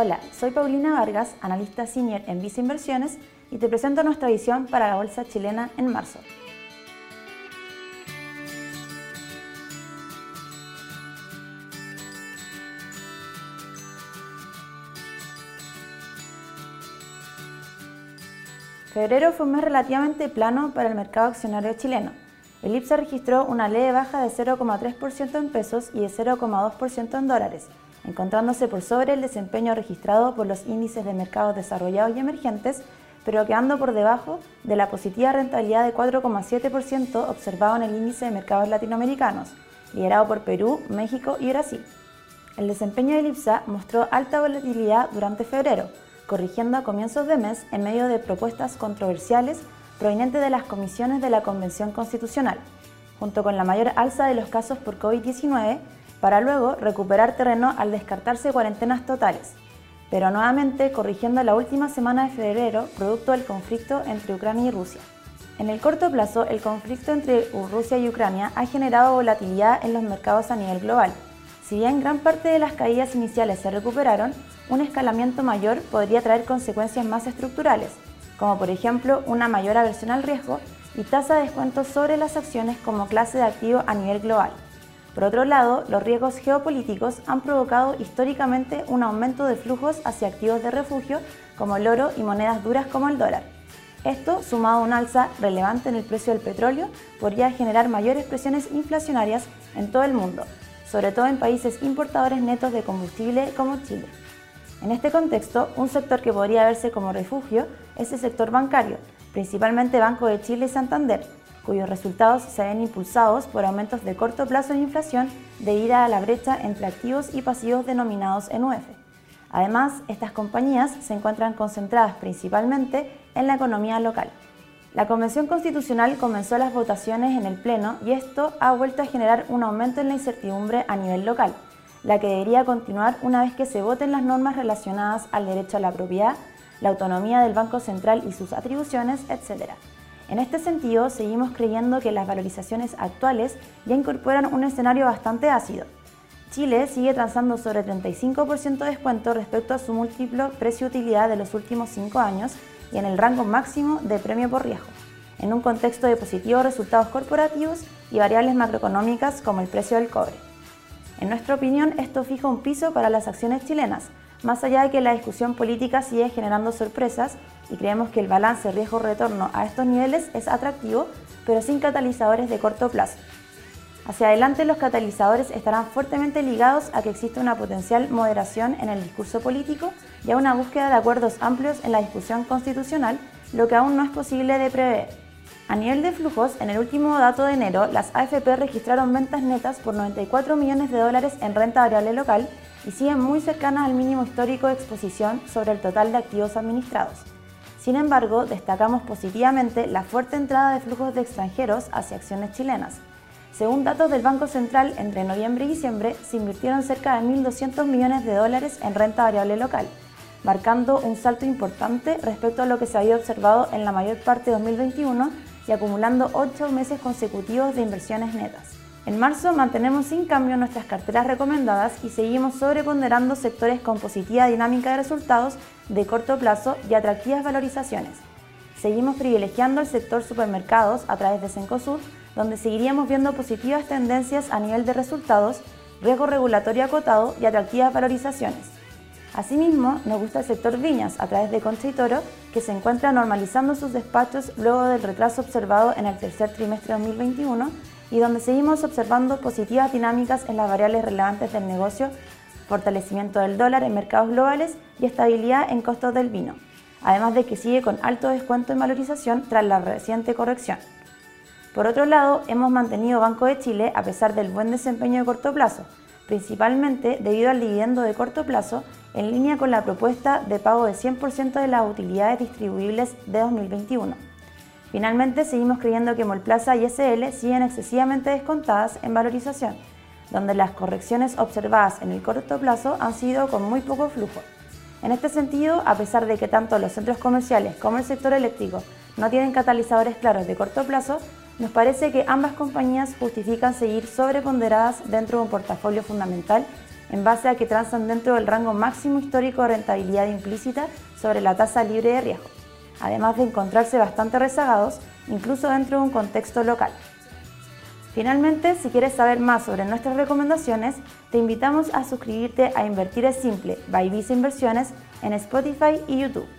Hola, soy Paulina Vargas, analista senior en Visa Inversiones y te presento nuestra visión para la bolsa chilena en marzo. Febrero fue un mes relativamente plano para el mercado accionario chileno. El IPSA registró una leve baja de 0,3% en pesos y de 0,2% en dólares, encontrándose por sobre el desempeño registrado por los índices de mercados desarrollados y emergentes, pero quedando por debajo de la positiva rentabilidad de 4,7% observado en el índice de mercados latinoamericanos, liderado por Perú, México y Brasil. El desempeño del IPSA mostró alta volatilidad durante febrero, corrigiendo a comienzos de mes en medio de propuestas controversiales provenientes de las comisiones de la Convención Constitucional, junto con la mayor alza de los casos por COVID-19, para luego recuperar terreno al descartarse cuarentenas totales, pero nuevamente corrigiendo la última semana de febrero producto del conflicto entre Ucrania y Rusia. En el corto plazo, el conflicto entre Rusia y Ucrania ha generado volatilidad en los mercados a nivel global. Si bien gran parte de las caídas iniciales se recuperaron, un escalamiento mayor podría traer consecuencias más estructurales, como por ejemplo una mayor aversión al riesgo y tasa de descuento sobre las acciones como clase de activo a nivel global. Por otro lado, los riesgos geopolíticos han provocado históricamente un aumento de flujos hacia activos de refugio como el oro y monedas duras como el dólar. Esto, sumado a un alza relevante en el precio del petróleo, podría generar mayores presiones inflacionarias en todo el mundo, sobre todo en países importadores netos de combustible como Chile. En este contexto, un sector que podría verse como refugio es el sector bancario, principalmente Banco de Chile y Santander, cuyos resultados se ven impulsados por aumentos de corto plazo de inflación debido a la brecha entre activos y pasivos denominados en UF. Además, estas compañías se encuentran concentradas principalmente en la economía local. La Convención Constitucional comenzó las votaciones en el Pleno y esto ha vuelto a generar un aumento en la incertidumbre a nivel local la que debería continuar una vez que se voten las normas relacionadas al derecho a la propiedad, la autonomía del Banco Central y sus atribuciones, etc. En este sentido, seguimos creyendo que las valorizaciones actuales ya incorporan un escenario bastante ácido. Chile sigue transando sobre 35% de descuento respecto a su múltiplo precio-utilidad de los últimos 5 años y en el rango máximo de premio por riesgo, en un contexto de positivos resultados corporativos y variables macroeconómicas como el precio del cobre. En nuestra opinión, esto fija un piso para las acciones chilenas, más allá de que la discusión política sigue generando sorpresas y creemos que el balance riesgo-retorno a estos niveles es atractivo, pero sin catalizadores de corto plazo. Hacia adelante los catalizadores estarán fuertemente ligados a que existe una potencial moderación en el discurso político y a una búsqueda de acuerdos amplios en la discusión constitucional, lo que aún no es posible de prever. A nivel de flujos, en el último dato de enero, las AFP registraron ventas netas por 94 millones de dólares en renta variable local y siguen muy cercanas al mínimo histórico de exposición sobre el total de activos administrados. Sin embargo, destacamos positivamente la fuerte entrada de flujos de extranjeros hacia acciones chilenas. Según datos del Banco Central, entre noviembre y diciembre se invirtieron cerca de 1.200 millones de dólares en renta variable local, marcando un salto importante respecto a lo que se había observado en la mayor parte de 2021 y acumulando 8 meses consecutivos de inversiones netas. En marzo mantenemos sin cambio nuestras carteras recomendadas y seguimos sobreponderando sectores con positiva dinámica de resultados de corto plazo y atractivas valorizaciones. Seguimos privilegiando el sector supermercados a través de Cencosud, donde seguiríamos viendo positivas tendencias a nivel de resultados, riesgo regulatorio acotado y atractivas valorizaciones. Asimismo, nos gusta el sector viñas a través de Concha y Toro, que se encuentra normalizando sus despachos luego del retraso observado en el tercer trimestre de 2021 y donde seguimos observando positivas dinámicas en las variables relevantes del negocio, fortalecimiento del dólar en mercados globales y estabilidad en costos del vino, además de que sigue con alto descuento en valorización tras la reciente corrección. Por otro lado, hemos mantenido Banco de Chile a pesar del buen desempeño de corto plazo, principalmente debido al dividendo de corto plazo en línea con la propuesta de pago de 100% de las utilidades distribuibles de 2021. Finalmente, seguimos creyendo que Molplaza y SL siguen excesivamente descontadas en valorización, donde las correcciones observadas en el corto plazo han sido con muy poco flujo. En este sentido, a pesar de que tanto los centros comerciales como el sector eléctrico no tienen catalizadores claros de corto plazo, nos parece que ambas compañías justifican seguir sobreponderadas dentro de un portafolio fundamental en base a que transan dentro del rango máximo histórico de rentabilidad implícita sobre la tasa libre de riesgo, además de encontrarse bastante rezagados incluso dentro de un contexto local. Finalmente, si quieres saber más sobre nuestras recomendaciones, te invitamos a suscribirte a Invertir es Simple by Visa Inversiones en Spotify y YouTube.